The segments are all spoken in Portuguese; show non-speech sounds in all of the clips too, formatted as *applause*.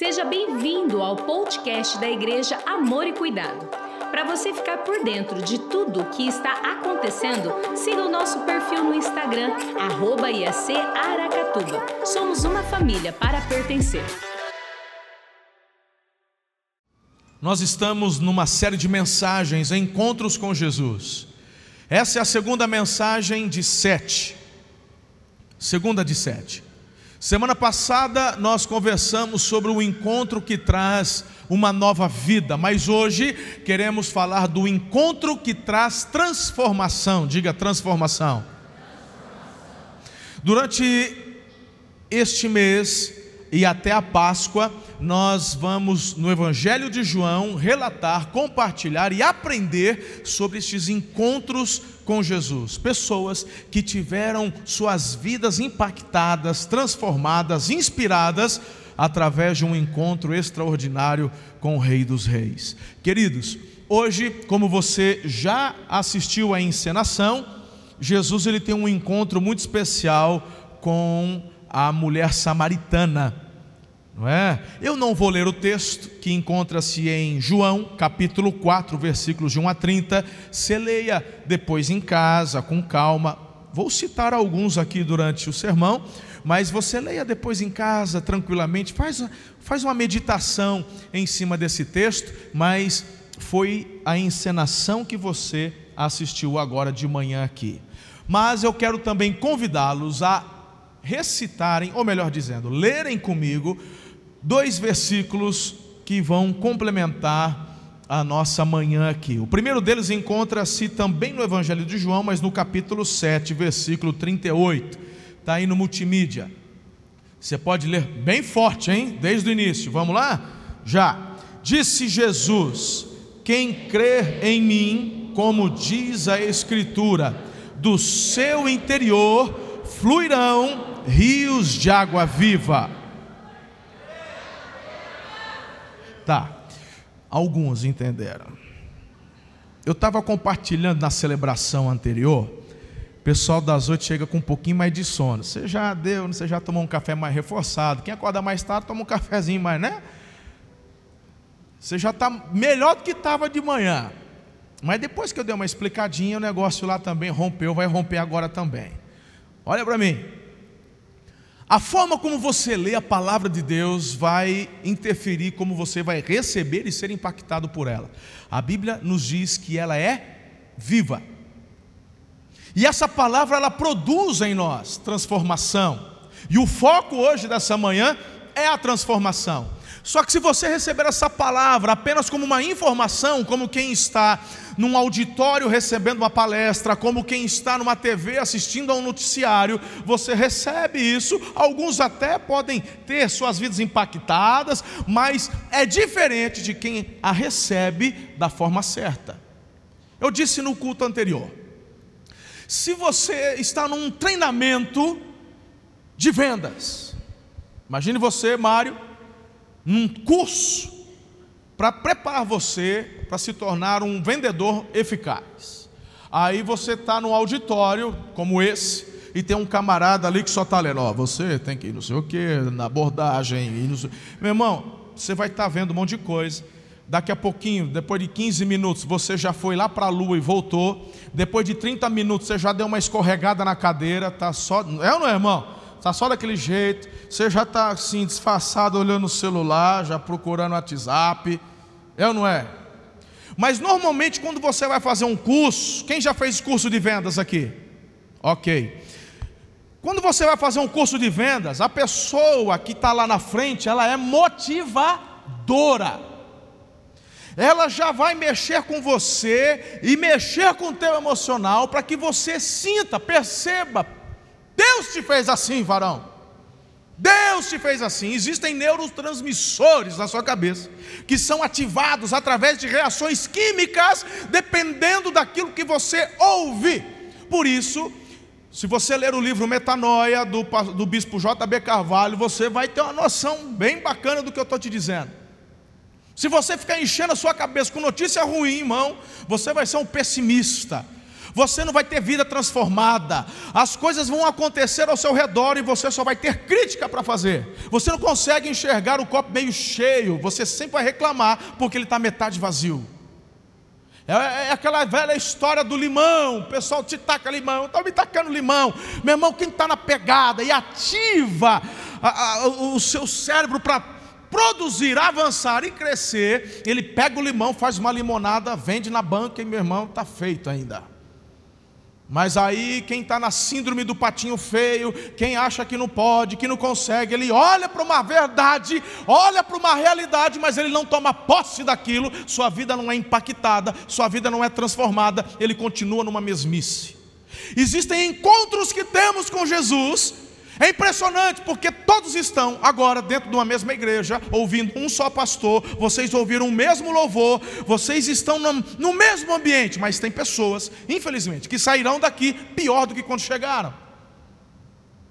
Seja bem-vindo ao podcast da Igreja Amor e Cuidado. Para você ficar por dentro de tudo o que está acontecendo, siga o nosso perfil no Instagram, arroba Aracatuba. Somos uma família para pertencer. Nós estamos numa série de mensagens, encontros com Jesus. Essa é a segunda mensagem de sete. Segunda de sete. Semana passada nós conversamos sobre o encontro que traz uma nova vida, mas hoje queremos falar do encontro que traz transformação. Diga transformação. Durante este mês e até a Páscoa, nós vamos no Evangelho de João relatar, compartilhar e aprender sobre estes encontros com Jesus. Pessoas que tiveram suas vidas impactadas, transformadas, inspiradas através de um encontro extraordinário com o Rei dos Reis. Queridos, hoje, como você já assistiu à encenação, Jesus ele tem um encontro muito especial com a mulher samaritana. Não é? Eu não vou ler o texto que encontra-se em João, capítulo 4, versículos de 1 a 30. Você leia depois em casa, com calma. Vou citar alguns aqui durante o sermão, mas você leia depois em casa, tranquilamente. Faz, faz uma meditação em cima desse texto, mas foi a encenação que você assistiu agora de manhã aqui. Mas eu quero também convidá-los a recitarem, ou melhor dizendo, lerem comigo dois versículos que vão complementar a nossa manhã aqui. O primeiro deles encontra-se também no Evangelho de João, mas no capítulo 7, versículo 38. Está aí no multimídia. Você pode ler bem forte, hein? Desde o início. Vamos lá? Já. Disse Jesus: Quem crer em mim, como diz a Escritura, do seu interior fluirão rios de água viva. Tá, alguns entenderam. Eu estava compartilhando na celebração anterior, o pessoal das oito chega com um pouquinho mais de sono. Você já deu, você já tomou um café mais reforçado. Quem acorda mais tarde toma um cafezinho mais, né? Você já está melhor do que estava de manhã. Mas depois que eu dei uma explicadinha, o negócio lá também rompeu, vai romper agora também. Olha para mim. A forma como você lê a palavra de Deus vai interferir como você vai receber e ser impactado por ela. A Bíblia nos diz que ela é viva. E essa palavra ela produz em nós transformação. E o foco hoje dessa manhã é a transformação. Só que se você receber essa palavra apenas como uma informação, como quem está num auditório recebendo uma palestra, como quem está numa TV assistindo a um noticiário, você recebe isso, alguns até podem ter suas vidas impactadas, mas é diferente de quem a recebe da forma certa. Eu disse no culto anterior: se você está num treinamento de vendas, imagine você, Mário, num curso para preparar você para se tornar um vendedor eficaz. Aí você está no auditório como esse e tem um camarada ali que só está lendo, ó, você tem que ir não sei o que, na abordagem, sei... meu irmão, você vai estar tá vendo um monte de coisa. Daqui a pouquinho, depois de 15 minutos, você já foi lá para a lua e voltou. Depois de 30 minutos, você já deu uma escorregada na cadeira, tá só, é ou não é, irmão? Está só daquele jeito, você já está assim, disfarçado, olhando o celular, já procurando o WhatsApp, é ou não é? Mas normalmente quando você vai fazer um curso, quem já fez curso de vendas aqui? Ok. Quando você vai fazer um curso de vendas, a pessoa que está lá na frente, ela é motivadora. Ela já vai mexer com você e mexer com o teu emocional para que você sinta, perceba, Deus te fez assim, varão. Deus te fez assim. Existem neurotransmissores na sua cabeça que são ativados através de reações químicas, dependendo daquilo que você ouve. Por isso, se você ler o livro Metanoia do, do bispo J.B. Carvalho, você vai ter uma noção bem bacana do que eu estou te dizendo. Se você ficar enchendo a sua cabeça com notícia ruim, irmão, você vai ser um pessimista. Você não vai ter vida transformada. As coisas vão acontecer ao seu redor e você só vai ter crítica para fazer. Você não consegue enxergar o copo meio cheio. Você sempre vai reclamar porque ele está metade vazio. É, é, aquela velha história do limão. O pessoal te taca limão. Estão me tacando limão. Meu irmão, quem está na pegada e ativa a, a, o seu cérebro para produzir, avançar e crescer, ele pega o limão, faz uma limonada, vende na banca e meu irmão está feito ainda. Mas aí, quem está na síndrome do patinho feio, quem acha que não pode, que não consegue, ele olha para uma verdade, olha para uma realidade, mas ele não toma posse daquilo, sua vida não é impactada, sua vida não é transformada, ele continua numa mesmice. Existem encontros que temos com Jesus, é impressionante porque todos estão agora dentro de uma mesma igreja, ouvindo um só pastor, vocês ouviram o mesmo louvor, vocês estão no, mesmo ambiente, mas tem pessoas, infelizmente, que sairão daqui pior do que quando chegaram.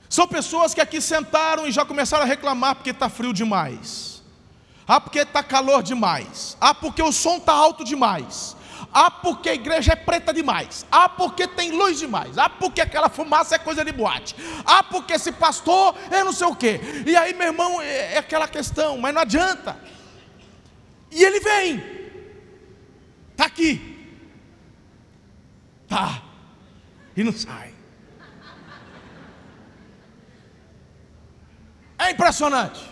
São pessoas que aqui sentaram e já começaram a reclamar porque está frio demais. Ah, porque está calor demais. Ah, porque o som está alto demais. Ah, porque a igreja é preta demais. Ah, porque tem luz demais. Ah, porque aquela fumaça é coisa de boate. Ah, porque esse pastor é não sei o quê. E aí, meu irmão, é, é aquela questão, mas não adianta. E ele vem. Está aqui. Tá. E não sai. É impressionante.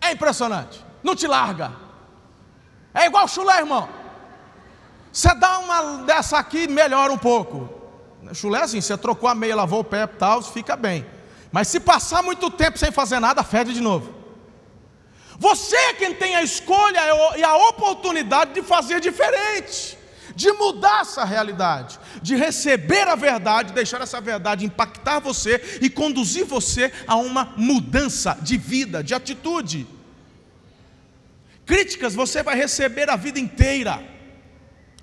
É impressionante. Não te larga. É igual chulé, irmão. Você dá uma dessa aqui, melhora um pouco. Chulé assim, você trocou a meia, lavou o pé e tal, fica bem. Mas se passar muito tempo sem fazer nada, fede de novo. Você é quem tem a escolha e a oportunidade de fazer diferente, de mudar essa realidade, de receber a verdade, deixar essa verdade impactar você e conduzir você a uma mudança de vida, de atitude. Críticas você vai receber a vida inteira.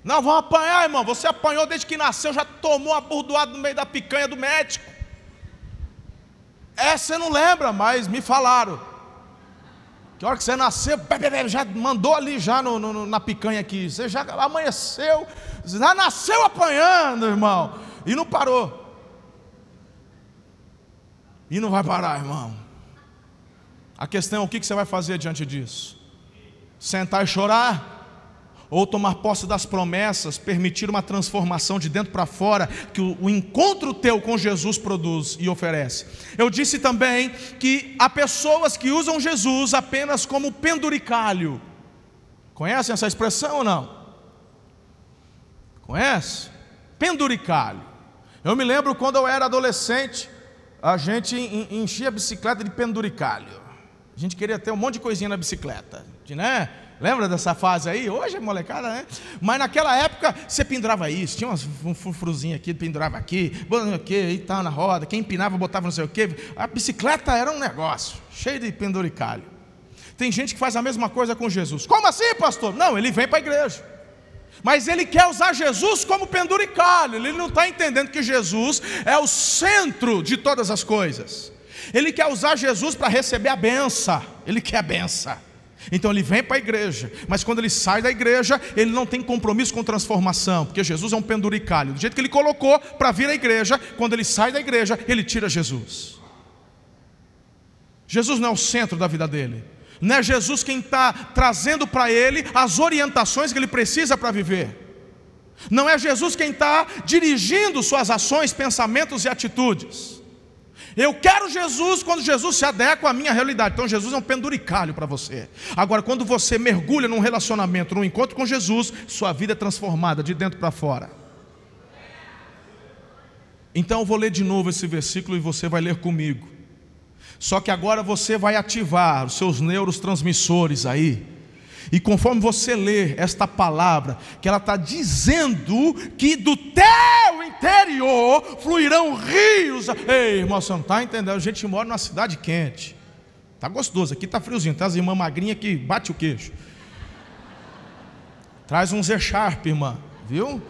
Não vão apanhar, irmão. Você apanhou desde que nasceu, já tomou a burdoada no meio da picanha do médico. É, você não lembra, mas me falaram. Que hora que você nasceu, já mandou ali já no, no, na picanha aqui. Você já amanheceu, já nasceu apanhando, irmão. E não parou. E não vai parar, irmão. A questão é o que você vai fazer diante disso? Sentar e chorar? Ou tomar posse das promessas, permitir uma transformação de dentro para fora que o, encontro teu com Jesus produz e oferece. Eu disse também que há pessoas que usam Jesus apenas como penduricalho. Conhecem essa expressão ou não? Conhece? Penduricalho. Eu me lembro quando eu era adolescente, a gente enchia a bicicleta de penduricalho. A gente queria ter um monte de coisinha na bicicleta, né? Lembra dessa fase aí? Hoje é molecada, né? Mas naquela época você pendurava isso, tinha um frufruzinho aqui, pendurava aqui, aqui, e tal, na roda. Quem empinava botava não sei o quê. A bicicleta era um negócio, cheio de penduricalho. Tem gente que faz a mesma coisa com Jesus. Como assim, pastor? Não, ele vem para a igreja. Mas ele quer usar Jesus como penduricalho. Ele não está entendendo que Jesus é o centro de todas as coisas. Ele quer usar Jesus para receber a benção. Ele quer a benção. Então ele vem para a igreja, mas quando ele sai da igreja, ele não tem compromisso com transformação, porque Jesus é um penduricalho. Do jeito que ele colocou para vir à igreja, quando ele sai da igreja, ele tira Jesus. Jesus não é o centro da vida dele, não é Jesus quem está trazendo para ele as orientações que ele precisa para viver. Não é Jesus quem está dirigindo suas ações, pensamentos e atitudes. Eu quero Jesus quando Jesus se adequa à minha realidade. Então Jesus é um penduricalho para você. Agora, quando você mergulha num relacionamento, num encontro com Jesus, sua vida é transformada de dentro para fora. Então eu vou ler de novo esse versículo e você vai ler comigo. Só que agora você vai ativar os seus neurotransmissores aí e conforme você lê esta palavra, que ela está dizendo que do teu interior fluirão rios. Ei, irmão, você não está entendendo? A gente mora numa cidade quente. Está gostoso, aqui está friozinho, tá as irmãs magrinhas que bate o queixo. Traz um Z-Sharp, irmã, viu?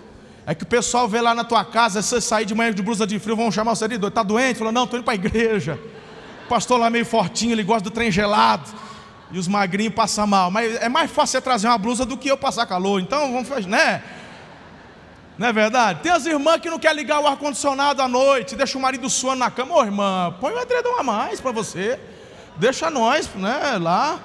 É que o pessoal vê lá na tua casa, você sair de manhã de blusa de frio, vão chamar você de doido. Está doente? Falou, não, estou indo para a igreja. O pastor lá meio fortinho, ele gosta do trem gelado e os magrinhos passam mal. Mas é mais fácil você trazer uma blusa do que eu passar calor. Então vamos fazer, né? Não é verdade? Tem as irmãs que não querem ligar o ar-condicionado à noite, deixa o marido suando na cama. Ô irmã, põe um edredom a mais para você. Deixa nós, né, lá.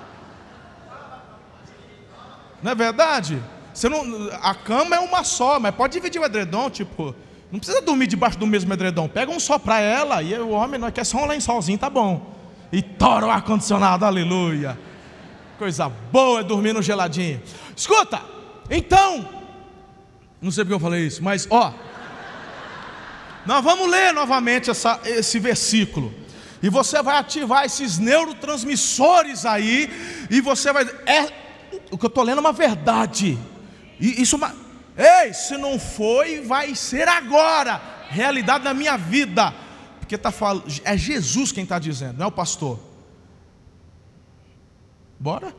Não é verdade? Você não, a cama é uma só, mas pode dividir o edredom, tipo, não precisa dormir debaixo do mesmo edredom. Pega um só para ela e o homem não quer só um lençolzinho, tá bom. E tora o ar-condicionado, aleluia. Coisa boa é dormir no geladinho. Escuta, então, não sei porque eu falei isso, mas ó, nós vamos ler novamente essa, esse versículo. E você vai ativar esses neurotransmissores aí, e você vai. É, o que eu estou lendo é uma verdade. E isso, ei, se não foi, vai ser agora. Realidade na minha vida. Porque tá falando, é Jesus quem está dizendo, não é o pastor. Bora?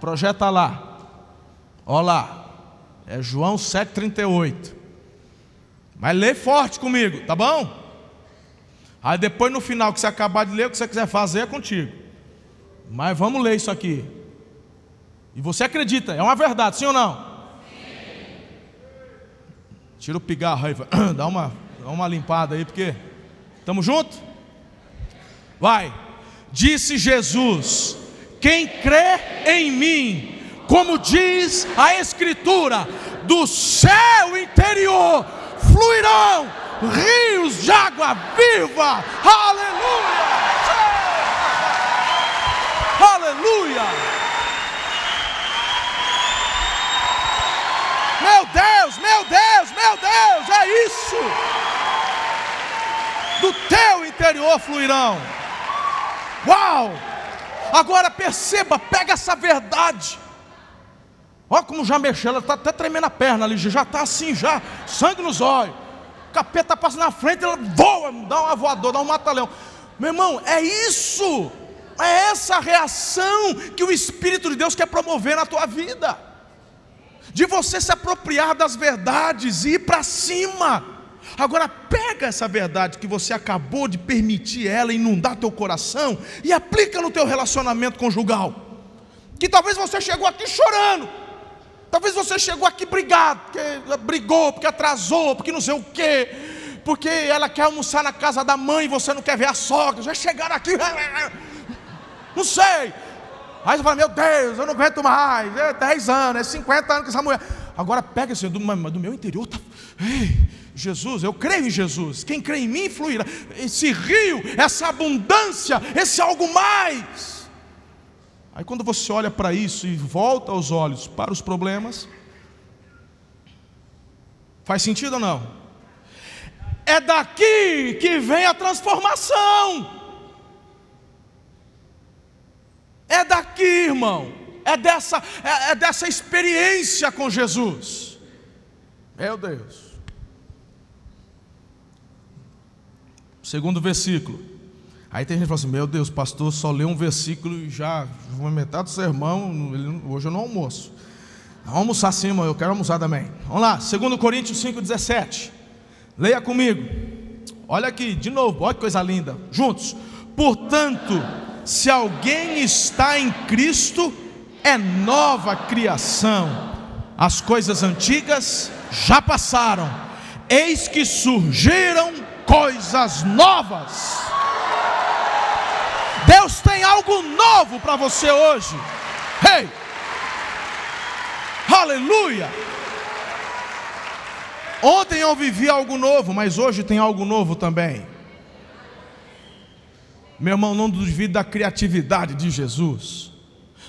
Projeta lá. Olha lá. É João 7,38. Mas lê forte comigo, tá bom? Aí depois no final que você acabar de ler, o que você quiser fazer é contigo. Mas vamos ler isso aqui. E você acredita, é uma verdade, sim ou não? Sim. Tira o pigarro aí, *coughs* dá uma, dá uma limpada aí, porque estamos juntos? Vai. Disse Jesus: Quem crê em mim, como diz a Escritura, do céu interior fluirão rios de água viva. Aleluia! Aleluia! Meu Deus, meu Deus, meu Deus, é isso. Do teu interior fluirão. Uau! Agora perceba, pega essa verdade. Olha como já mexeu, ela está até tremendo a perna ali, já está assim, já, sangue nos olhos. O capeta passa na frente, ela voa, dá uma voadora, dá um mata-leão. Meu irmão, é isso, é essa reação que o Espírito de Deus quer promover na tua vida, de você se apropriar das verdades e ir para cima. Agora pega essa verdade que você acabou de permitir ela inundar teu coração e aplica no teu relacionamento conjugal. Que talvez você chegou aqui chorando, Talvez você chegou aqui brigado, porque brigou, porque atrasou, porque não sei o quê, porque ela quer almoçar na casa da mãe e você não quer ver a sogra. Já chegaram aqui, *laughs* não sei. Aí você fala, meu Deus, eu não aguento mais, é 10 anos, é 50 anos com essa mulher. Agora pega esse do, do meu interior, tá, ei, Jesus, eu creio em Jesus. Quem crê em mim fluirá. Esse rio, essa abundância, esse algo mais. Aí quando você olha para isso e volta os olhos para os problemas, faz sentido ou não? É daqui que vem a transformação. É daqui, irmão. É dessa, é, é dessa experiência com Jesus. Meu Deus. Segundo versículo. Aí tem gente que fala assim: Meu Deus, pastor só leu um versículo e já vou metade do sermão. Hoje eu não almoço. Vamos almoçar sim, eu quero almoçar também. Vamos lá, 2 Coríntios 5,17. Leia comigo. Olha aqui, de novo, olha que coisa linda. Juntos. Portanto, se alguém está em Cristo, é nova criação. As coisas antigas já passaram, eis que surgiram coisas novas. Deus tem algo novo para você hoje. Hey! Aleluia! Ontem eu vivi algo novo, mas hoje tem algo novo também. Meu irmão, não duvide da criatividade de Jesus.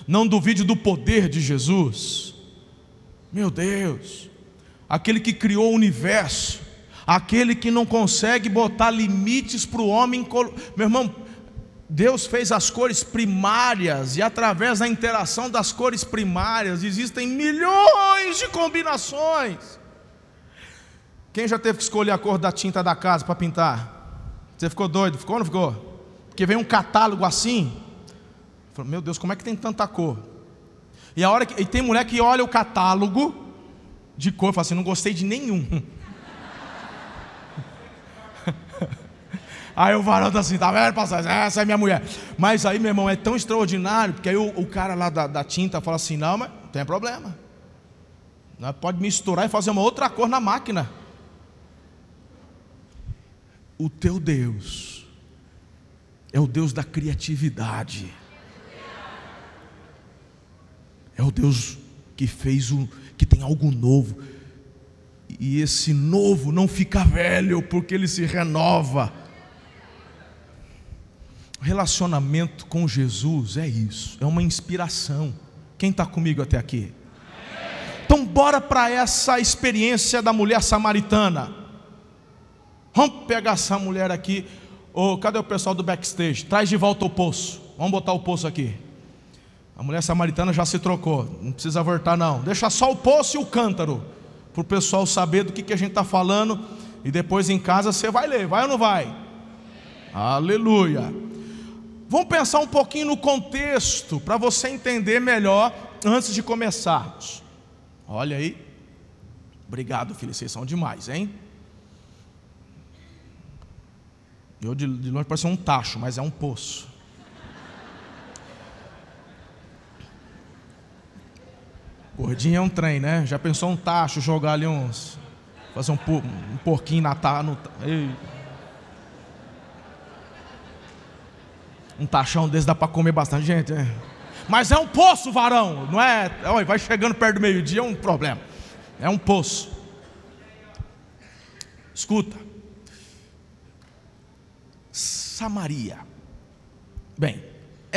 Não duvide do poder de Jesus. Meu Deus, aquele que criou o universo, aquele que não consegue botar limites para o homem. Meu irmão, Deus fez as cores primárias e através da interação das cores primárias existem milhões de combinações. Quem já teve que escolher a cor da tinta da casa para pintar? Você ficou doido? Ficou ou não ficou? Porque vem um catálogo assim. Meu Deus, como é que tem tanta cor? E a hora que e tem mulher que olha o catálogo de cor e fala assim: não gostei de nenhum. *laughs* Aí o varão tá assim, tá vendo, pastor? Essa é minha mulher. Mas aí, meu irmão, é tão extraordinário, porque aí o, o cara lá da, da, tinta fala assim: não, mas tem problema. Nós pode misturar e fazer uma outra cor na máquina. O teu Deus é o Deus da criatividade. É o Deus que fez o que tem algo novo. E esse novo não fica velho, porque ele se renova. Relacionamento com Jesus é isso, é uma inspiração. Quem está comigo até aqui? Então, bora para essa experiência da mulher samaritana. Vamos pegar essa mulher aqui. Oh, cadê o pessoal do backstage? Traz de volta o poço. Vamos botar o poço aqui. A mulher samaritana já se trocou. Não precisa voltar, não. Deixa só o poço e o cântaro. Para o pessoal saber do que, que a gente está falando. E depois em casa você vai ler, vai ou não vai? Aleluia. Vamos pensar um pouquinho no contexto para você entender melhor antes de começarmos. Olha aí. Obrigado, filho. Vocês são demais, hein? Eu de, de longe parece um tacho, mas é um poço. Gordinho é um trem, né? Já pensou um tacho, jogar ali uns. Fazer um, um porquinho na no, Um tachão desse dá para comer bastante gente, é. Mas é um poço, varão, não é? Olha, vai chegando perto do meio-dia, é um problema. É um poço. Escuta. Samaria. Bem,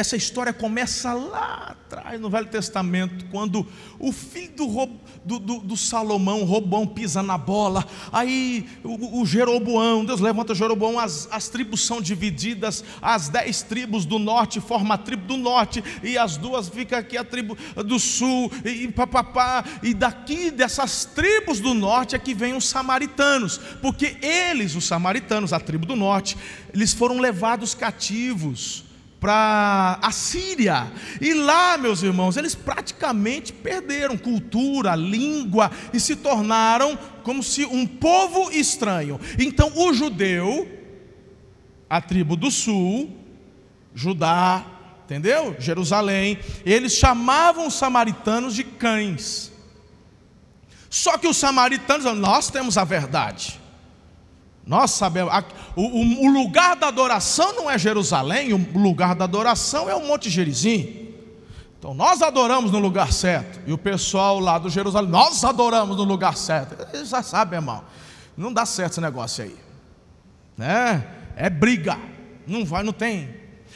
essa história começa lá atrás no Velho Testamento, quando o filho do, do, do, do Salomão, Robão, pisa na bola, aí o, o Jeroboão, Deus levanta Jeroboão, as, as tribos são divididas, as dez tribos do norte formam a tribo do norte, e as duas ficam aqui a tribo do sul, e papapá, e daqui dessas tribos do norte é que vêm os samaritanos, porque eles, os samaritanos, a tribo do norte, eles foram levados cativos para a Síria. E lá, meus irmãos, eles praticamente perderam cultura, língua e se tornaram como se um povo estranho. Então, o judeu, a tribo do sul, Judá, entendeu? Jerusalém, eles chamavam os samaritanos de cães. Só que os samaritanos, nós temos a verdade. Nós sabemos, o, o, lugar da adoração não é Jerusalém, o lugar da adoração é o Monte Gerizim. Então nós adoramos no lugar certo, e o pessoal lá do Jerusalém, nós adoramos no lugar certo. Eles já sabem, irmão, não dá certo esse negócio aí, né? É briga, não vai, não tem.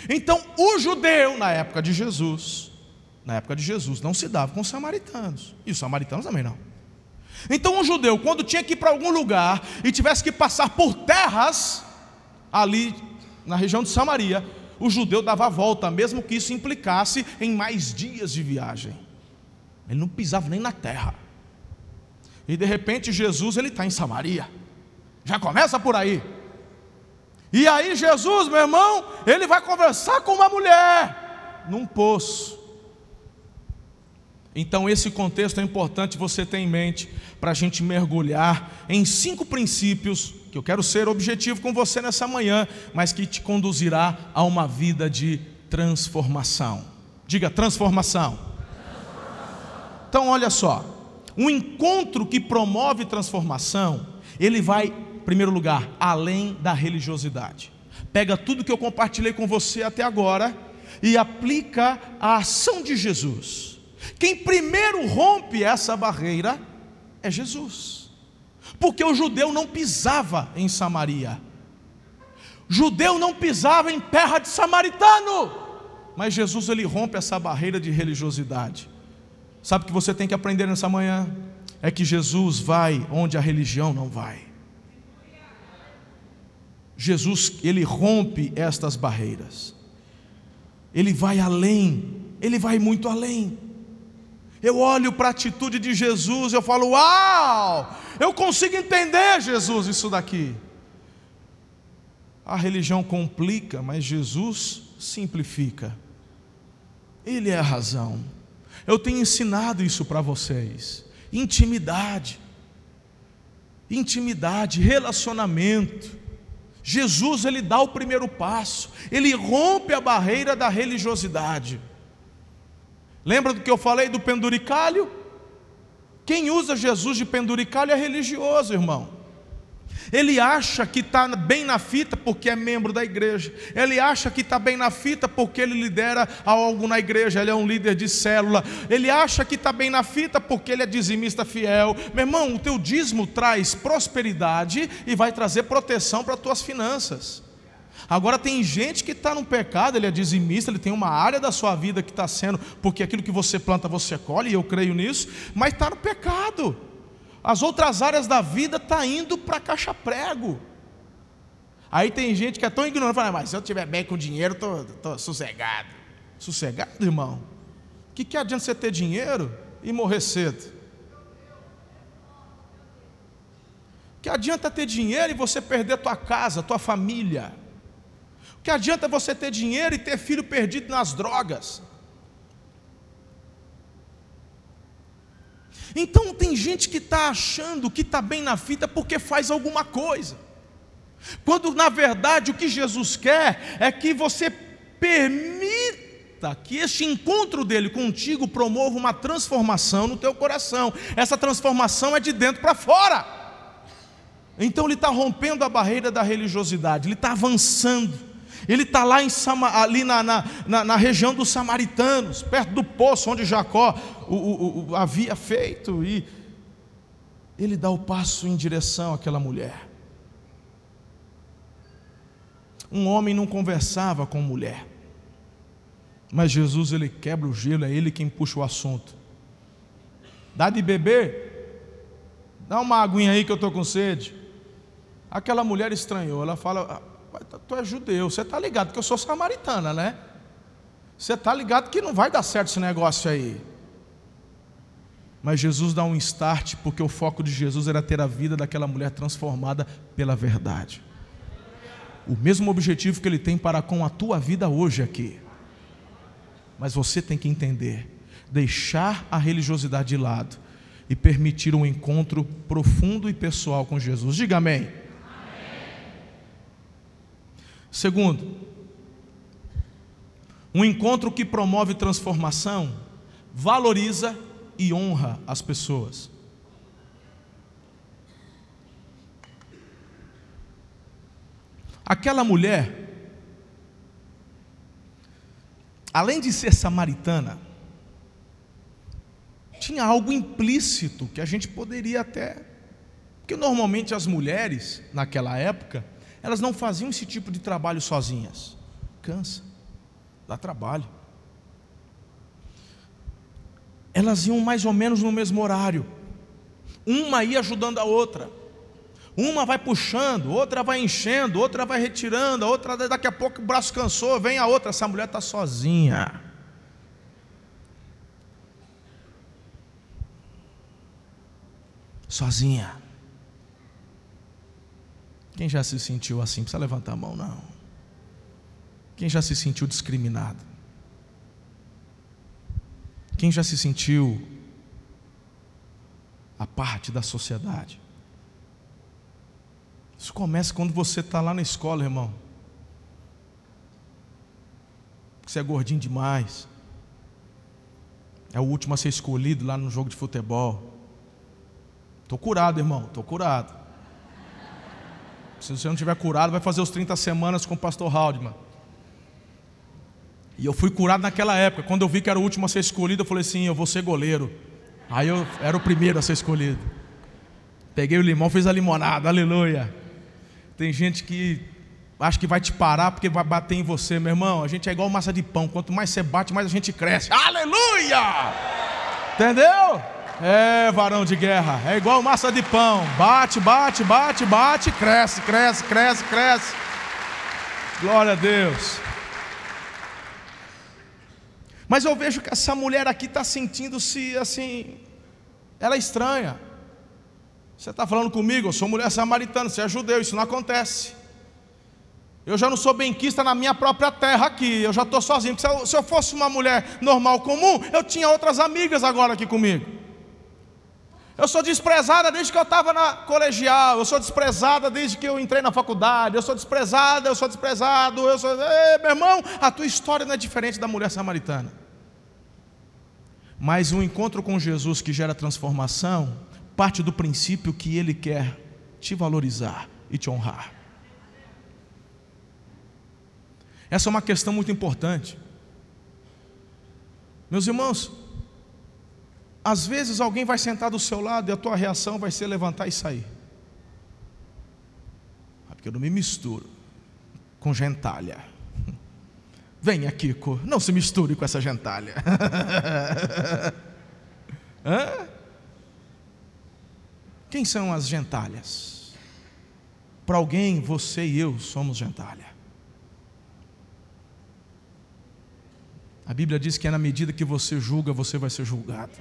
Então o judeu, na época de Jesus, na época de Jesus, não se dava com os samaritanos, e os samaritanos também não. Então, um judeu, quando tinha que ir para algum lugar e tivesse que passar por terras, ali na região de Samaria, o judeu dava a volta, mesmo que isso implicasse em mais dias de viagem. Ele não pisava nem na terra. E de repente Jesus ele está em Samaria. Já começa por aí. E aí Jesus, meu irmão, ele vai conversar com uma mulher num poço. Então, esse contexto é importante você ter em mente para a gente mergulhar em cinco princípios que eu quero ser objetivo com você nessa manhã, mas que te conduzirá a uma vida de transformação. Diga transformação. transformação. Então, olha só, um encontro que promove transformação, ele vai, em primeiro lugar, além da religiosidade. Pega tudo que eu compartilhei com você até agora e aplica a ação de Jesus quem primeiro rompe essa barreira é Jesus. Porque o judeu não pisava em Samaria. Judeu não pisava em terra de samaritano. Mas Jesus ele rompe essa barreira de religiosidade. Sabe o que você tem que aprender nessa manhã? É que Jesus vai onde a religião não vai. Jesus, ele rompe estas barreiras. Ele vai além, ele vai muito além eu olho para a atitude de Jesus, eu falo: Uau, eu consigo entender, Jesus, isso daqui. A religião complica, mas Jesus simplifica. Ele é a razão. Eu tenho ensinado isso para vocês. Intimidade. Intimidade, relacionamento. Jesus ele dá o primeiro passo. Ele rompe a barreira da religiosidade. Lembra do que eu falei do penduricalho? Quem usa Jesus de penduricalho é religioso, irmão. Ele acha que está bem na fita porque é membro da igreja. Ele acha que está bem na fita porque ele lidera algo na igreja. Ele é um líder de célula. Ele acha que está bem na fita porque ele é dizimista fiel. Meu irmão, o teu dízimo traz prosperidade e vai trazer proteção para as tuas finanças. Agora tem gente que está no pecado, ele é dizimista, ele tem uma área da sua vida que está sendo, porque aquilo que você planta você colhe, e eu creio nisso, mas está no pecado. As outras áreas da vida estão tá indo para caixa prego. Aí tem gente que é tão ignorante, fala, mas se eu tiver bem com dinheiro, estou sossegado. Sossegado, irmão? O que, que adianta você ter dinheiro e morrer cedo? que adianta ter dinheiro e você perder tua casa, tua família? Que adianta você ter dinheiro e ter filho perdido nas drogas? Então tem gente que está achando que está bem na fita porque faz alguma coisa. Quando na verdade o que Jesus quer é que você permita que este encontro dele contigo promova uma transformação no teu coração. Essa transformação é de dentro para fora. Então ele está rompendo a barreira da religiosidade, ele está avançando. Ele está lá em ali na, na, na, na, região dos samaritanos, perto do poço onde Jacó o, o, o, havia feito, e ele dá o passo em direção àquela mulher. Um homem não conversava com mulher, mas Jesus ele quebra o gelo, é ele quem puxa o assunto. Dá de beber? Dá uma aguinha aí que eu estou com sede. Aquela mulher estranhou, ela fala tu é judeu, você está ligado que eu sou samaritana, né? Você está ligado que não vai dar certo esse negócio aí. Mas Jesus dá um start, porque o foco de Jesus era ter a vida daquela mulher transformada pela verdade. O mesmo objetivo que ele tem para com a tua vida hoje aqui. Mas você tem que entender, deixar a religiosidade de lado e permitir um encontro profundo e pessoal com Jesus. Diga amém. Segundo, um encontro que promove transformação, valoriza e honra as pessoas. Aquela mulher, além de ser samaritana, tinha algo implícito que a gente poderia até. Porque normalmente as mulheres, naquela época, elas não faziam esse tipo de trabalho sozinhas. Cansa, dá trabalho. Elas iam mais ou menos no mesmo horário. Uma ia ajudando a outra. Uma vai puxando, outra vai enchendo, outra vai retirando, a outra daqui a pouco o braço cansou, vem a outra. Essa mulher está sozinha. Sozinha. Quem já se sentiu assim? Precisa levantar a mão, não. Quem já se sentiu discriminado? Quem já se sentiu a parte da sociedade? Isso começa quando você está lá na escola, irmão. Você é gordinho demais. É o último a ser escolhido lá no jogo de futebol. Estou curado, irmão, estou curado. Se você não tiver curado, vai fazer os 30 semanas com o pastor Haldman. E eu fui curado naquela época. Quando eu vi que era o último a ser escolhido, eu falei assim: eu vou ser goleiro. Aí eu era o primeiro a ser escolhido. Peguei o limão, fiz a limonada, aleluia. Tem gente que acha que vai te parar porque vai bater em você, meu irmão. A gente é igual massa de pão. Quanto mais você bate, mais a gente cresce. Aleluia! Entendeu? É, varão de guerra, é igual massa de pão. Bate, bate, bate, bate, cresce, cresce, cresce, cresce. Glória a Deus. Mas eu vejo que essa mulher aqui está sentindo-se assim, ela é estranha. Você está falando comigo, eu sou mulher samaritana, você é judeu, isso não acontece. Eu já não sou benquista na minha própria terra aqui, eu já estou sozinho. Se eu, se eu fosse uma mulher normal, comum, eu tinha outras amigas agora aqui comigo. Eu sou desprezada desde que eu estava na colegial, eu sou desprezada desde que eu entrei na faculdade, eu sou desprezada, eu sou desprezado, eu sou. Ei, meu irmão, a tua história não é diferente da mulher samaritana. Mas um encontro com Jesus que gera transformação parte do princípio que Ele quer te valorizar e te honrar. Essa é uma questão muito importante. Meus irmãos, às vezes alguém vai sentar do seu lado e a tua reação vai ser levantar e sair. Ah, porque eu não me misturo com gentalha. *laughs* Aqui, Kiko, não se misture com essa gentalha. *laughs* Quem são as gentalhas? Para alguém, você e eu somos gentalha. A Bíblia diz que é na medida que você julga, você vai ser julgado.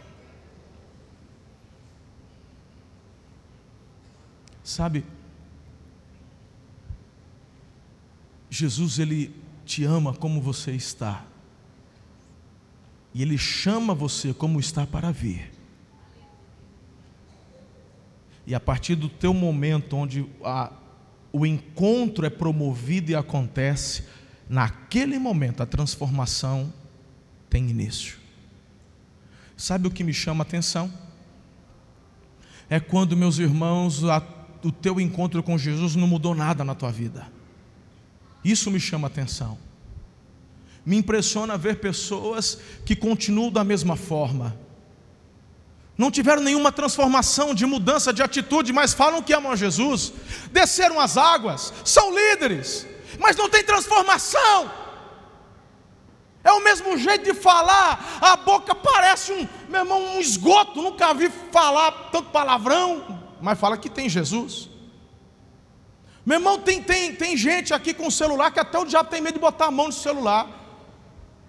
Sabe, Jesus ele te ama como você está. E ele chama você como está para vir. E a partir do teu momento onde a, o encontro é promovido e acontece, naquele momento a transformação tem início. Sabe o que me chama a atenção? É quando, meus irmãos, a, o teu encontro com Jesus não mudou nada na tua vida. Isso me chama atenção. Me impressiona ver pessoas que continuam da mesma forma. Não tiveram nenhuma transformação de mudança de atitude, mas falam que amam a Jesus. Desceram as águas, são líderes, mas não tem transformação. É o mesmo jeito de falar, a boca parece um, meu irmão, um esgoto. Nunca vi falar tanto palavrão, mas fala que tem Jesus. Meu irmão, tem, tem, tem gente aqui com celular que até o diabo tem medo de botar a mão no celular.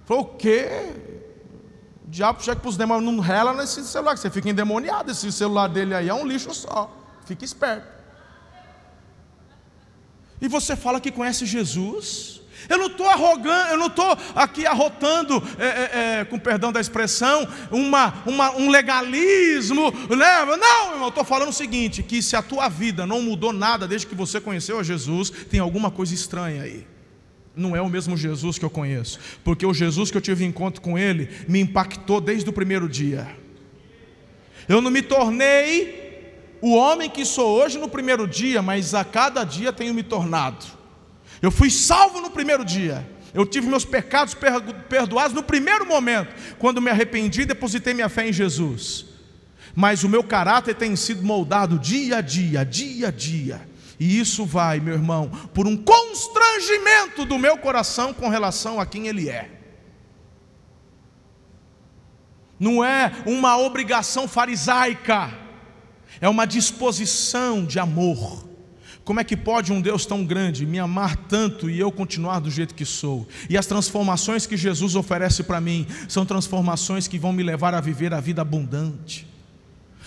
Falou, o quê? O diabo chega para os demônios, não rela nesse celular, que você fica endemoniado. Esse celular dele aí é um lixo só. Fique esperto. E você fala que conhece Jesus. Eu não estou arrogando, eu não estou aqui arrotando, é, é, é, com perdão da expressão, uma, uma, um legalismo, né? Não, irmão, eu estou falando o seguinte: que se a tua vida não mudou nada desde que você conheceu a Jesus, tem alguma coisa estranha aí. Não é o mesmo Jesus que eu conheço, porque o Jesus que eu tive encontro com ele me impactou desde o primeiro dia. Eu não me tornei o homem que sou hoje no primeiro dia, mas a cada dia tenho me tornado. Eu fui salvo no primeiro dia. Eu tive meus pecados perdoados no primeiro momento, quando me arrependi e depositei minha fé em Jesus. Mas o meu caráter tem sido moldado dia a dia, dia a dia. E isso vai, meu irmão, por um constrangimento do meu coração com relação a quem Ele é. Não é uma obrigação farisaica, é uma disposição de amor como é que pode um Deus tão grande me amar tanto e eu continuar do jeito que sou? E as transformações que Jesus oferece para mim são transformações que vão me levar a viver a vida abundante.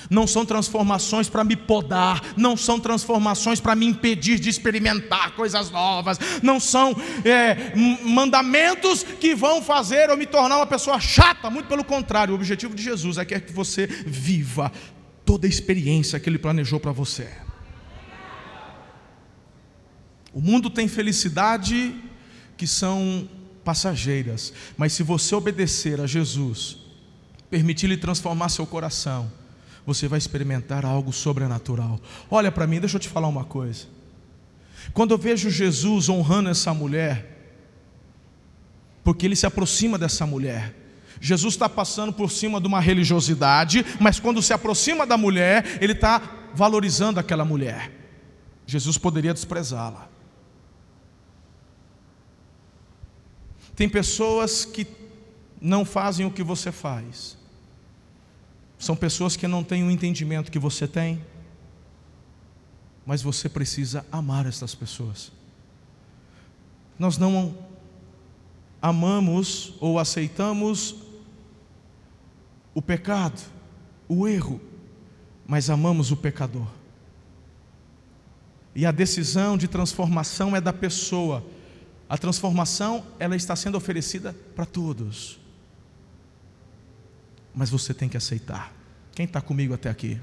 Não são transformações para me podar, não são transformações para me impedir de experimentar coisas novas, não são é, mandamentos que vão fazer eu me tornar uma pessoa chata, muito pelo contrário, o objetivo de Jesus é que você viva toda a experiência que Ele planejou para você. O mundo tem felicidade que são passageiras, mas se você obedecer a Jesus, permitir-lhe transformar seu coração, você vai experimentar algo sobrenatural. Olha para mim, deixa eu te falar uma coisa. Quando eu vejo Jesus honrando essa mulher, porque ele se aproxima dessa mulher, Jesus está passando por cima de uma religiosidade, mas quando se aproxima da mulher, ele está valorizando aquela mulher. Jesus poderia desprezá-la. Tem pessoas que não fazem o que você faz. São pessoas que não têm o entendimento que você tem. Mas você precisa amar essas pessoas. Nós não amamos ou aceitamos o pecado, o erro, mas amamos o pecador. E a decisão de transformação é da pessoa a transformação, ela está sendo oferecida para todos. Mas você tem que aceitar. Quem está comigo até aqui?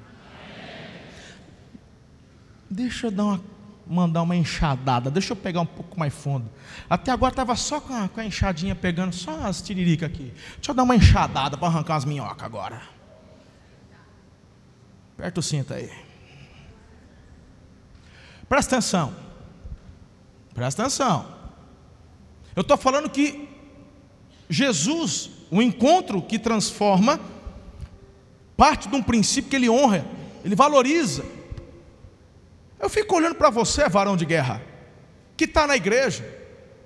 Deixa eu dar uma mandar uma enxadada. Deixa eu pegar um pouco mais fundo. Até agora estava só com a, com a enxadinha pegando só as tiriricas aqui. Deixa eu dar uma enxadada para arrancar as minhocas agora. Aperta o cinto aí. Presta atenção. Presta atenção. Eu estou falando que Jesus, o encontro que transforma, parte de um princípio que ele honra, ele valoriza. Eu fico olhando para você, varão de guerra, que está na igreja,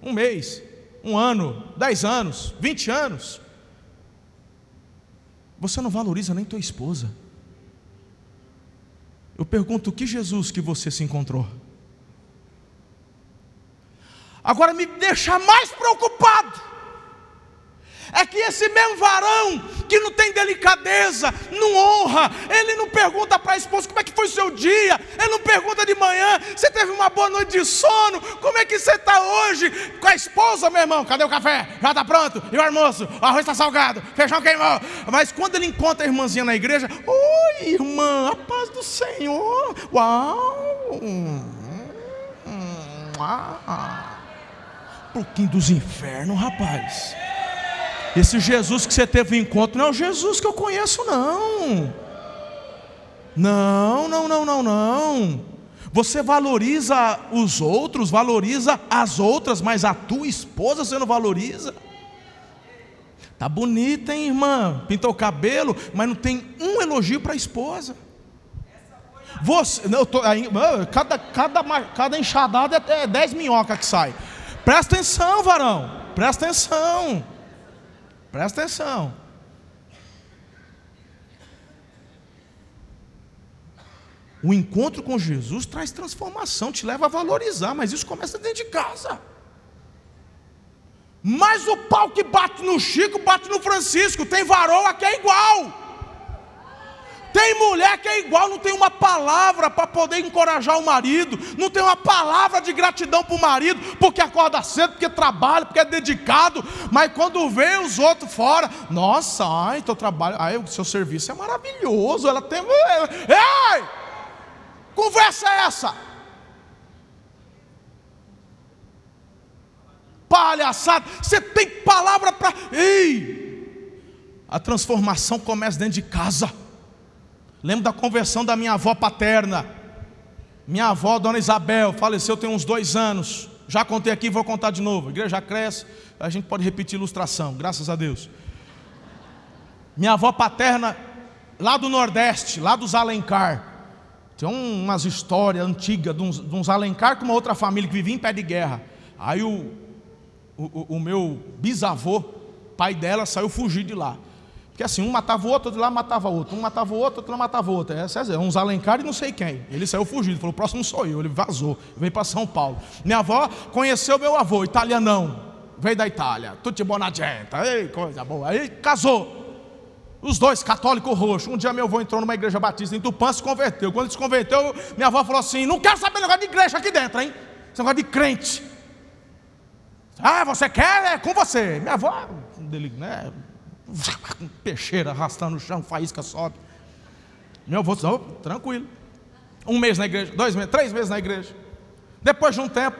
um mês, um ano, dez anos, vinte anos. Você não valoriza nem tua esposa. Eu pergunto: que Jesus que você se encontrou? Agora me deixa mais preocupado é que esse mesmo varão que não tem delicadeza, não honra, ele não pergunta para a esposa como é que foi o seu dia, ele não pergunta de manhã, você teve uma boa noite de sono, como é que você está hoje com a esposa, meu irmão? Cadê o café? Já está pronto? E o almoço? O arroz está salgado, feijão queimou. Mas quando ele encontra a irmãzinha na igreja, oi irmã, a paz do Senhor, uau, uau. Pouquinho dos infernos, rapaz. Esse Jesus que você teve um encontro não é o Jesus que eu conheço, não. Não, não, não, não, não. Você valoriza os outros, valoriza as outras, mas a tua esposa você não valoriza. Tá bonita, hein, irmã? Pintou o cabelo, mas não tem um elogio para a esposa. Você, não, tô, cada, cada, cada enxadada é 10 minhocas que sai. Presta atenção, varão. Presta atenção. Presta atenção. O encontro com Jesus traz transformação, te leva a valorizar, mas isso começa dentro de casa. Mas o pau que bate no Chico, bate no Francisco, tem varoa que é igual. Tem mulher que é igual, não tem uma palavra para poder encorajar o marido, não tem uma palavra de gratidão para o marido, porque acorda cedo, porque trabalha, porque é dedicado, mas quando vê os outros fora, nossa, ai, teu trabalho, ai, o seu serviço é maravilhoso, ela tem. Ei! Conversa é essa? Palhaçada, você tem palavra para. Ei! A transformação começa dentro de casa. Lembro da conversão da minha avó paterna. Minha avó, Dona Isabel, faleceu tem uns dois anos. Já contei aqui, vou contar de novo. A igreja cresce, a gente pode repetir ilustração, graças a Deus. Minha avó paterna, lá do Nordeste, lá dos Alencar. Tem umas histórias antigas de uns, de uns Alencar com uma outra família que vivia em pé de guerra. Aí o, o, o meu bisavô, pai dela, saiu fugir de lá. Porque assim, um matava o outro, outro lá matava o outro, um matava o outro, outro lá matava o outro. É, é, uns Alencar e não sei quem. Ele saiu fugido, falou: o próximo sou eu. Ele vazou, veio para São Paulo. Minha avó conheceu meu avô, italianão, veio da Itália, tutti buona ei, coisa boa. Aí casou. Os dois, católico roxo. Um dia meu avô entrou numa igreja batista em Tupã, se converteu. Quando ele se converteu, minha avó falou assim: Não quero saber negócio de igreja aqui dentro, hein? Esse negócio de crente. Ah, você quer? É com você. Minha avó, né? Peixeira arrastando no chão, faísca sobe. Meu avô disse, oh, tranquilo. Um mês na igreja, dois meses, três meses na igreja. Depois de um tempo,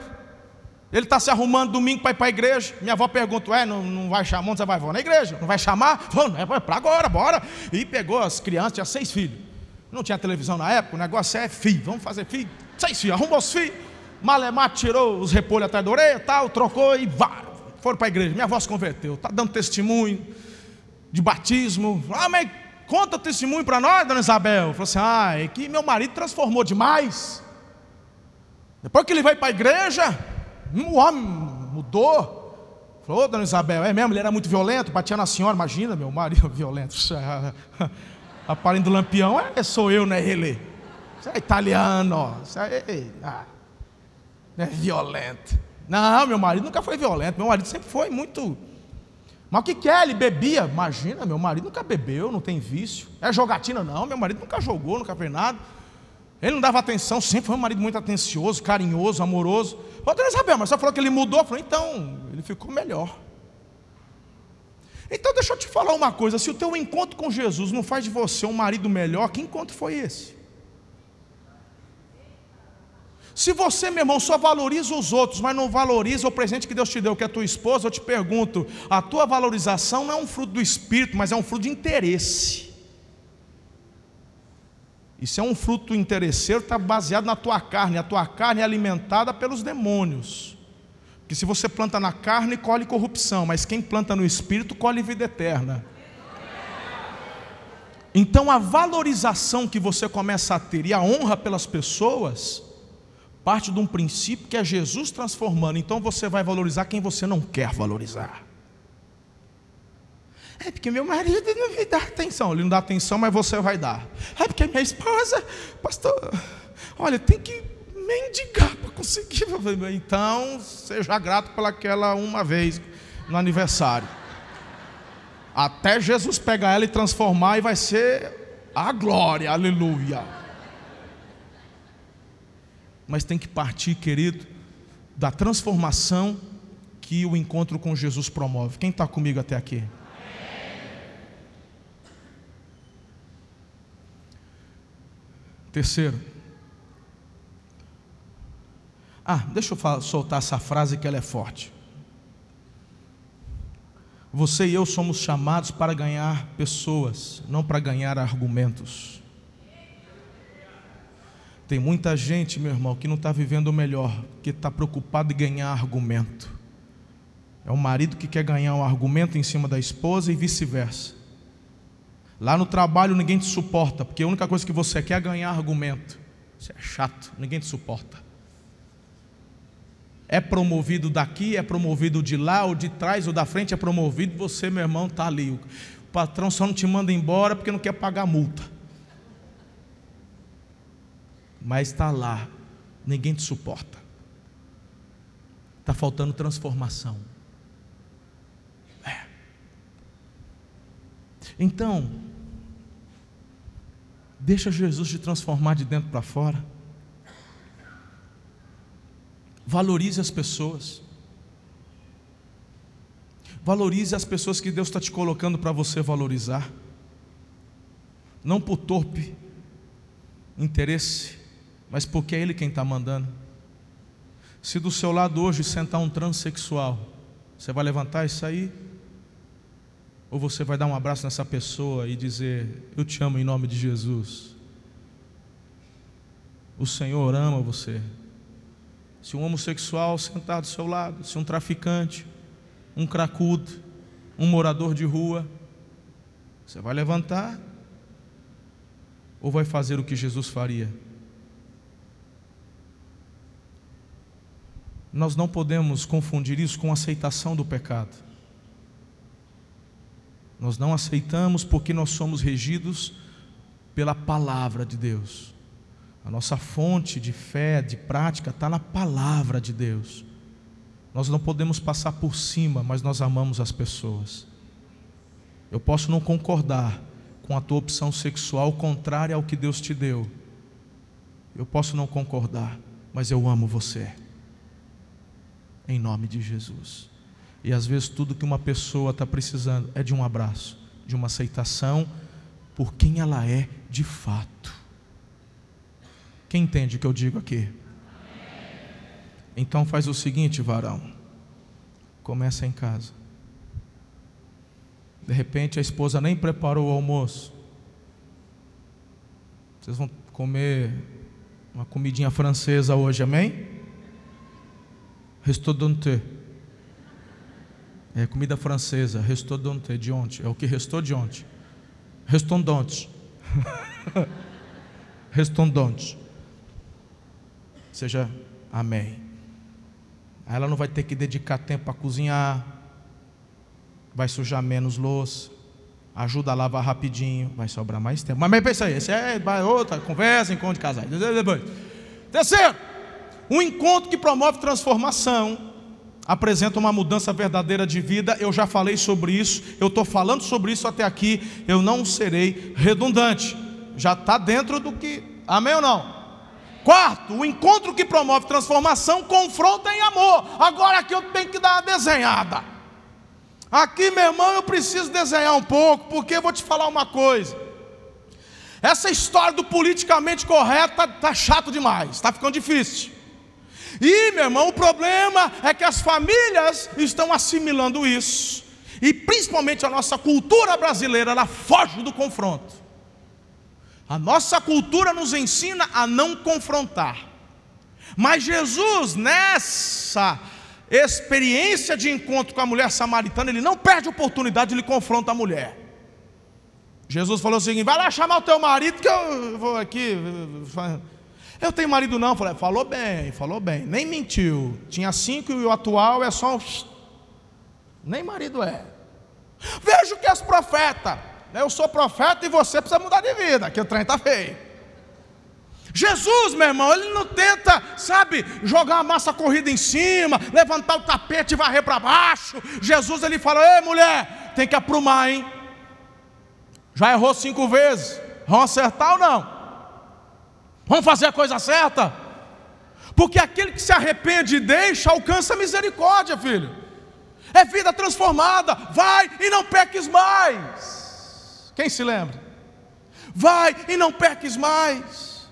ele está se arrumando domingo para ir para a igreja. Minha avó pergunta: Ué, não, não vai chamar? Onde você vai? Vou na igreja. Não vai chamar? Vou, não é para agora, bora. E pegou as crianças, tinha seis filhos. Não tinha televisão na época, o negócio é filho. Vamos fazer filho. Seis filhos, arrumou os filhos. Malemar tirou os repolhos atrás da orelha, tal, trocou e vá. Foram para a igreja. Minha avó se converteu, está dando testemunho de batismo. Ah, mas conta o testemunho para nós, dona Isabel. Falou assim: ah, é que meu marido transformou demais. Depois que ele veio para a igreja, o homem mudou. Falou, dona Isabel, é mesmo, ele era muito violento, batia na senhora, imagina, meu marido *laughs* violento. *laughs* Aparelho do lampião, é, sou eu, né, ele? Isso é italiano, isso é, ah, é violento. Não, meu marido nunca foi violento, meu marido sempre foi muito mas o que, é? Ele bebia? Imagina, meu marido nunca bebeu, não tem vício. É jogatina? Não, meu marido nunca jogou, nunca fez nada. Ele não dava atenção, sempre foi um marido muito atencioso, carinhoso, amoroso. Ô, dona Isabel, mas você falou que ele mudou? Eu falei, então, ele ficou melhor. Então deixa eu te falar uma coisa: se o teu encontro com Jesus não faz de você um marido melhor, que encontro foi esse? Se você, meu irmão, só valoriza os outros, mas não valoriza o presente que Deus te deu, que é a tua esposa, eu te pergunto: a tua valorização não é um fruto do espírito, mas é um fruto de interesse. Isso é um fruto interesseiro, está baseado na tua carne. A tua carne é alimentada pelos demônios. Porque se você planta na carne, colhe corrupção, mas quem planta no espírito, colhe vida eterna. Então a valorização que você começa a ter e a honra pelas pessoas parte de um princípio que é Jesus transformando. Então você vai valorizar quem você não quer valorizar. É porque meu marido não me dá atenção. Ele não dá atenção, mas você vai dar. É porque minha esposa, pastor, olha, tem que mendigar para conseguir. Então, seja grato pelaquela uma vez no aniversário. Até Jesus pegar ela e transformar, e vai ser a glória, aleluia. Mas tem que partir, querido, da transformação que o encontro com Jesus promove. Quem está comigo até aqui? Terceiro. Ah, deixa eu soltar essa frase que ela é forte. Você e eu somos chamados para ganhar pessoas, não para ganhar argumentos. Tem muita gente, meu irmão, que não está vivendo o melhor, que está preocupado em ganhar argumento. É o marido que quer ganhar um argumento em cima da esposa e vice-versa. Lá no trabalho ninguém te suporta, porque a única coisa que você quer é ganhar argumento. Isso é chato, ninguém te suporta. É promovido daqui, é promovido de lá, ou de trás, ou da frente é promovido, você, meu irmão, está ali. O patrão só não te manda embora porque não quer pagar multa. Mas está lá, ninguém te suporta. Está faltando transformação. É. Então, Deixa Jesus te transformar de dentro para fora. Valorize as pessoas. Valorize as pessoas que Deus está te colocando para você valorizar. Não por torpe interesse, mas porque é Ele quem está mandando. Se do seu lado hoje sentar um transexual, você vai levantar isso aí? Ou você vai dar um abraço nessa pessoa e dizer: Eu te amo em nome de Jesus. O Senhor ama você. Se um homossexual sentar do seu lado, se um traficante, um cracudo, um morador de rua, você vai levantar ou vai fazer o que Jesus faria? Nós não podemos confundir isso com aceitação do pecado. Nós não aceitamos porque nós somos regidos pela palavra de Deus. A nossa fonte de fé, de prática, está na palavra de Deus. Nós não podemos passar por cima, mas nós amamos as pessoas. Eu posso não concordar com a tua opção sexual contrária ao que Deus te deu. Eu posso não concordar, mas eu amo você. Em nome de Jesus. E às vezes tudo que uma pessoa está precisando é de um abraço, de uma aceitação por quem ela é de fato. Quem entende o que eu digo aqui? Então faz o seguinte, varão. Começa em casa. De repente a esposa nem preparou o almoço. Vocês vão comer uma comidinha francesa hoje, amém? Restaurante. É comida francesa, restaurante de ontem. É o que restou de ontem. Restondante. *laughs* Restondante. Seja amém. Aí ela não vai ter que dedicar tempo para cozinhar, vai sujar menos louça, ajuda a lavar rapidinho, vai sobrar mais tempo. Mas, pensa aí, esse é outra conversa, encontro de casais. Terceiro, um encontro que promove transformação apresenta uma mudança verdadeira de vida. Eu já falei sobre isso, eu estou falando sobre isso até aqui. Eu não serei redundante, já está dentro do que. Amém ou não? Quarto, o encontro que promove transformação confronta em amor. Agora aqui eu tenho que dar uma desenhada. Aqui, meu irmão, eu preciso desenhar um pouco, porque eu vou te falar uma coisa. Essa história do politicamente correto está tá chato demais, está ficando difícil. E, meu irmão, o problema é que as famílias estão assimilando isso. E principalmente a nossa cultura brasileira, ela foge do confronto. A nossa cultura nos ensina a não confrontar. Mas Jesus, nessa experiência de encontro com a mulher samaritana, ele não perde a oportunidade, ele confronta a mulher. Jesus falou o seguinte: vai lá chamar o teu marido, que eu vou aqui. Eu tenho marido não. Falei, falou bem, falou bem. Nem mentiu. Tinha cinco e o atual é só. Nem marido é. Vejo que és profeta. Eu sou profeta e você precisa mudar de vida, que o trem está feio. Jesus, meu irmão, ele não tenta, sabe, jogar a massa corrida em cima, levantar o tapete e varrer para baixo. Jesus, ele fala: Ei, mulher, tem que aprumar, hein? Já errou cinco vezes, vamos acertar ou não? Vamos fazer a coisa certa? Porque aquele que se arrepende e deixa, alcança misericórdia, filho. É vida transformada. Vai e não peques mais. Quem se lembra? Vai e não peques mais.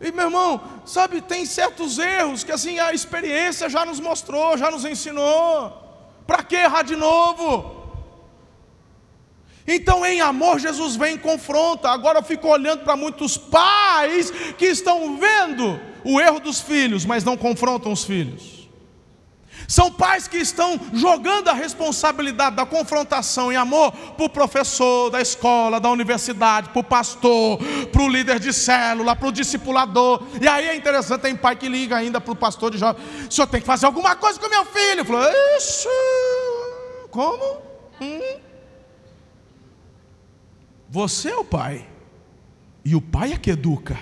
E meu irmão, sabe, tem certos erros que assim a experiência já nos mostrou, já nos ensinou. Para que errar de novo? Então, em amor, Jesus vem e confronta. Agora eu fico olhando para muitos pais que estão vendo o erro dos filhos, mas não confrontam os filhos. São pais que estão jogando a responsabilidade da confrontação em amor para o professor da escola, da universidade, para o pastor, para o líder de célula, para o discipulador. E aí é interessante, tem pai que liga ainda para o pastor de jovem: o senhor tem que fazer alguma coisa com meu filho. Falou, isso, como? Hum? Você é o pai, e o pai é que educa.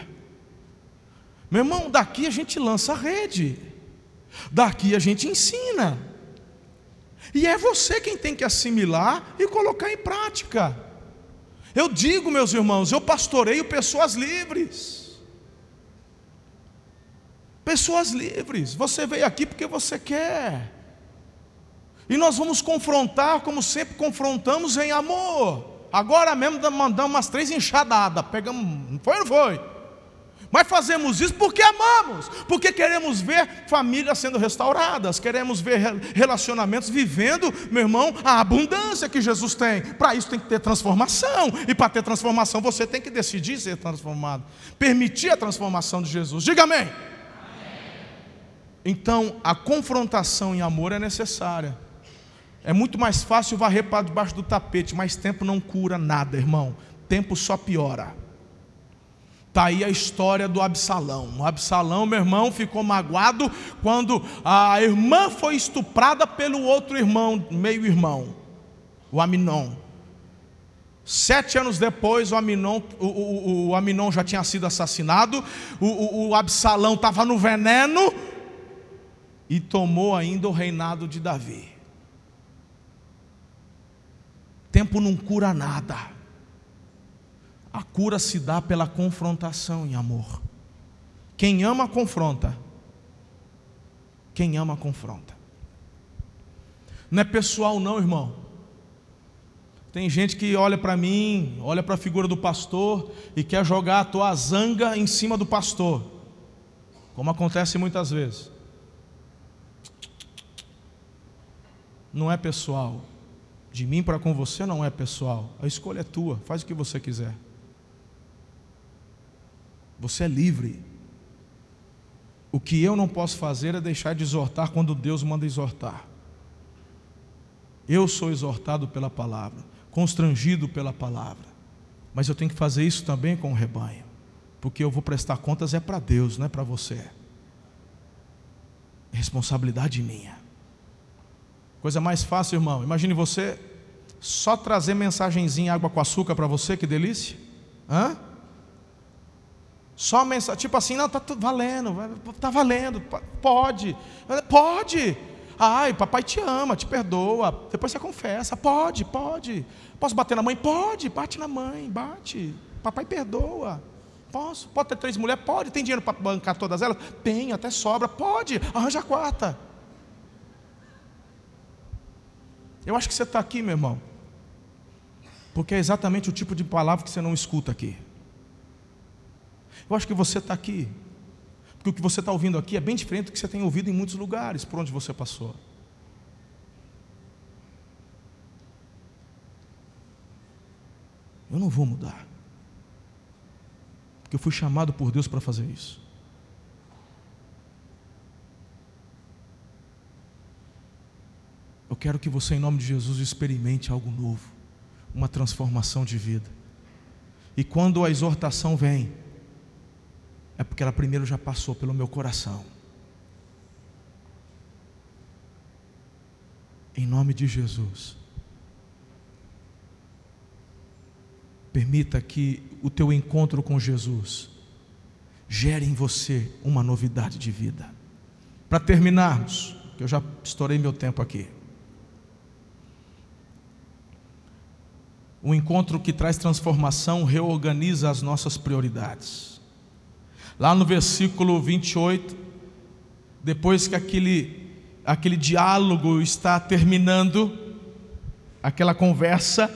Meu irmão, daqui a gente lança a rede, daqui a gente ensina, e é você quem tem que assimilar e colocar em prática. Eu digo, meus irmãos, eu pastoreio pessoas livres. Pessoas livres. Você veio aqui porque você quer. E nós vamos confrontar como sempre confrontamos em amor. Agora mesmo mandamos umas três enxadadas, pegamos, não foi não foi? Mas fazemos isso porque amamos, porque queremos ver famílias sendo restauradas, queremos ver relacionamentos vivendo, meu irmão, a abundância que Jesus tem. Para isso tem que ter transformação, e para ter transformação você tem que decidir ser transformado, permitir a transformação de Jesus. Diga amém. amém. Então, a confrontação em amor é necessária. É muito mais fácil varrer para debaixo do tapete, mas tempo não cura nada, irmão. Tempo só piora. Está aí a história do Absalão. O Absalão, meu irmão, ficou magoado quando a irmã foi estuprada pelo outro irmão, meio-irmão, o Aminon. Sete anos depois, o Aminon, o, o, o Aminon já tinha sido assassinado, o, o, o Absalão estava no veneno e tomou ainda o reinado de Davi. Tempo não cura nada. A cura se dá pela confrontação em amor. Quem ama, confronta. Quem ama, confronta. Não é pessoal, não, irmão. Tem gente que olha para mim, olha para a figura do pastor e quer jogar a tua zanga em cima do pastor, como acontece muitas vezes. Não é pessoal. De mim para com você não é pessoal. A escolha é tua. Faz o que você quiser. Você é livre. O que eu não posso fazer é deixar de exortar quando Deus manda exortar. Eu sou exortado pela palavra, constrangido pela palavra. Mas eu tenho que fazer isso também com o rebanho. Porque eu vou prestar contas é para Deus, não é para você. É responsabilidade minha. Coisa mais fácil, irmão. Imagine você só trazer mensagenzinha água com açúcar para você, que delícia. Hã? Só mensagem, tipo assim, não, tá valendo, tá valendo, pode, pode. Ai, papai te ama, te perdoa. Depois você confessa, pode, pode. Posso bater na mãe? Pode, bate na mãe, bate. Papai perdoa. Posso? Pode ter três mulheres? Pode. Tem dinheiro para bancar todas elas? Tem, até sobra. Pode. Arranja a quarta. Eu acho que você está aqui, meu irmão, porque é exatamente o tipo de palavra que você não escuta aqui. Eu acho que você está aqui, Porque o que você está ouvindo aqui é bem diferente do que você tem ouvido em muitos lugares por onde você passou. Eu não vou mudar. Porque eu fui chamado por Deus para fazer isso. Eu quero que você, em nome de Jesus, experimente algo novo, uma transformação de vida. E quando a exortação vem, é porque ela primeiro já passou pelo meu coração. Em nome de Jesus. Permita que o teu encontro com Jesus gere em você uma novidade de vida. Para terminarmos, que eu já estourei meu tempo aqui. Um encontro que traz transformação reorganiza as nossas prioridades. Lá no versículo 28, depois que aquele, aquele diálogo está terminando, aquela conversa,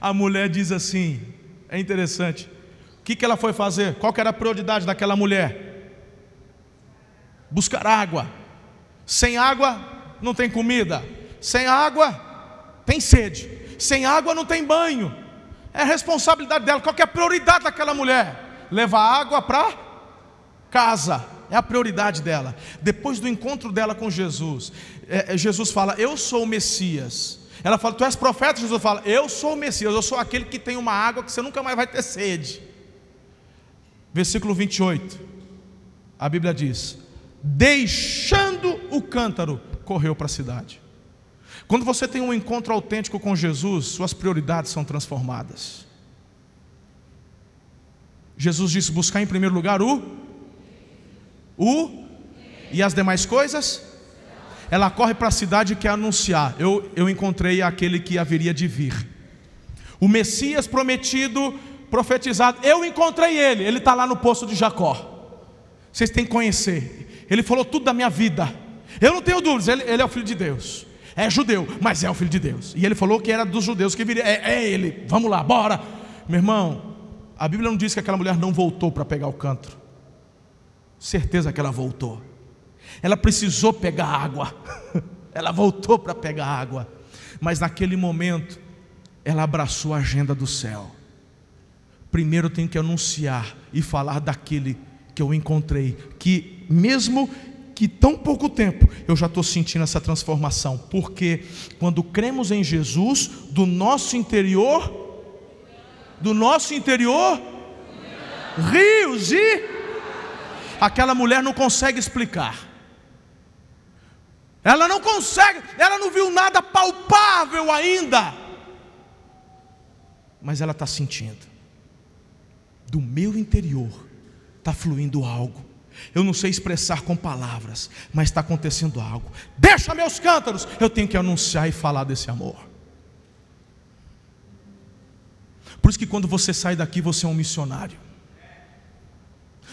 a mulher diz assim: é interessante. O que, que ela foi fazer? Qual era a prioridade daquela mulher? Buscar água. Sem água não tem comida. Sem água tem sede. Sem água não tem banho. É responsabilidade dela. Qual é a prioridade daquela mulher? Levar água para casa. É a prioridade dela. Depois do encontro dela com Jesus, é, é Jesus fala: Eu sou o Messias. Ela fala: Tu és profeta? Jesus fala: Eu sou o Messias, eu sou aquele que tem uma água que você nunca mais vai ter sede. Versículo 28, a Bíblia diz: Deixando o cântaro, correu para a cidade. Quando você tem um encontro autêntico com Jesus, suas prioridades são transformadas. Jesus disse: buscar em primeiro lugar o, o e as demais coisas ela corre para a cidade e quer anunciar: eu, eu encontrei aquele que haveria de vir. O Messias prometido, profetizado, eu encontrei ele, ele está lá no poço de Jacó. Vocês têm que conhecer. Ele falou tudo da minha vida. Eu não tenho dúvidas, ele, ele é o filho de Deus. É judeu, mas é o filho de Deus. E ele falou que era dos judeus que viria. É, é ele, vamos lá, bora. Meu irmão, a Bíblia não diz que aquela mulher não voltou para pegar o canto. Certeza que ela voltou. Ela precisou pegar água. *laughs* Ela voltou para pegar água. Mas naquele momento, ela abraçou a agenda do céu. Primeiro eu tenho que anunciar e falar daquele que eu encontrei, que mesmo que tão pouco tempo eu já estou sentindo essa transformação, porque quando cremos em Jesus, do nosso interior, do nosso interior, rios e aquela mulher não consegue explicar. Ela não consegue, ela não viu nada palpável ainda. Mas ela está sentindo. Do meu interior está fluindo algo. Eu não sei expressar com palavras, mas está acontecendo algo. Deixa meus cântaros, eu tenho que anunciar e falar desse amor. Por isso que quando você sai daqui, você é um missionário.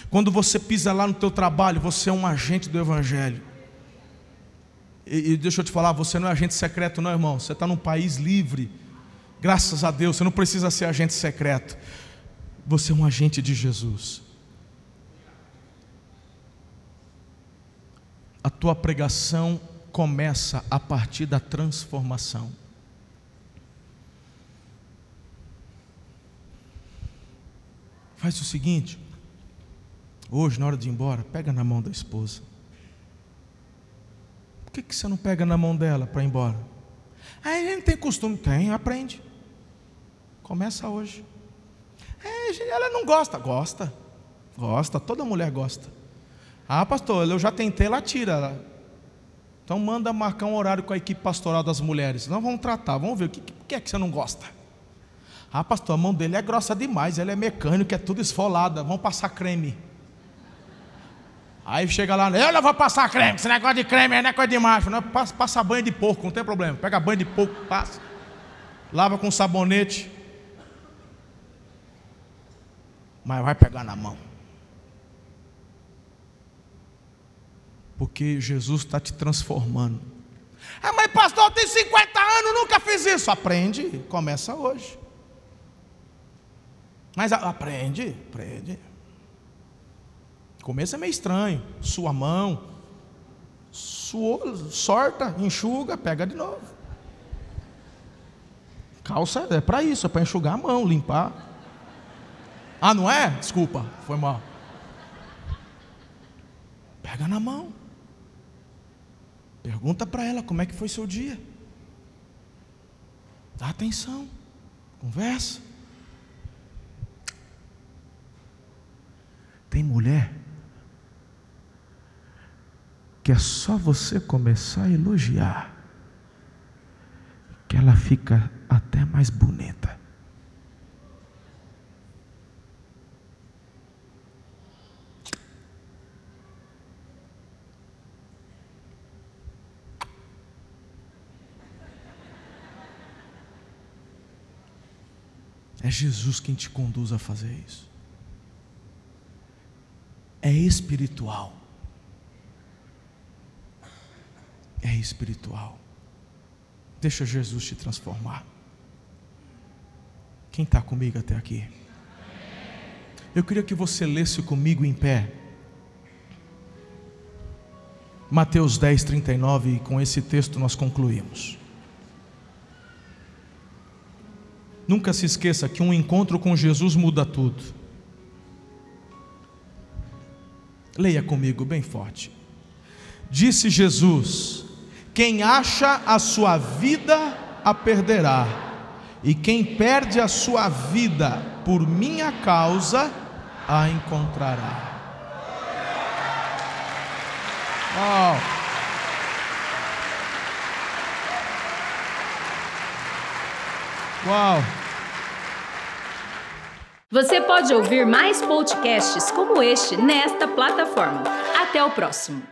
Quando você pisa lá no teu trabalho, você é um agente do Evangelho. E, e deixa eu te falar, você não é agente secreto, não, irmão. Você está num país livre. Graças a Deus, você não precisa ser agente secreto. Você é um agente de Jesus. A tua pregação começa a partir da transformação. Faz o seguinte, hoje, na hora de ir embora, pega na mão da esposa. Por que, que você não pega na mão dela para ir embora? Aí a gente tem costume, tem, aprende. Começa hoje. É, ela não gosta, gosta, gosta, toda mulher gosta. Ah, pastor, eu já tentei, ela tira. Então manda marcar um horário com a equipe pastoral das mulheres. Nós vamos tratar, vamos ver o que, que é que você não gosta. Ah, pastor, a mão dele é grossa demais, ele é mecânico, é tudo esfolada, vamos passar creme. Aí chega lá, eu não vou passar creme, esse negócio de creme é coisa de macho. Não, passa, passa banho de porco, não tem problema. Pega banho de porco, passa. Lava com sabonete. Mas vai pegar na mão. Porque Jesus está te transformando. Ah, mas pastor, eu tenho 50 anos, nunca fiz isso. Aprende, começa hoje. Mas aprende, aprende. começo é meio estranho. Sua mão, suou, sorta, enxuga, pega de novo. Calça é para isso, é para enxugar a mão, limpar. Ah, não é? Desculpa, foi mal. Pega na mão. Pergunta para ela como é que foi seu dia. Dá atenção. Conversa. Tem mulher que é só você começar a elogiar que ela fica até mais bonita. É Jesus quem te conduz a fazer isso. É espiritual. É espiritual. Deixa Jesus te transformar. Quem está comigo até aqui? Eu queria que você lesse comigo em pé. Mateus 10, 39, e com esse texto nós concluímos. Nunca se esqueça que um encontro com Jesus muda tudo. Leia comigo bem forte. Disse Jesus: Quem acha a sua vida a perderá, e quem perde a sua vida por minha causa a encontrará. Oh. Uau! Você pode ouvir mais podcasts como este nesta plataforma. Até o próximo.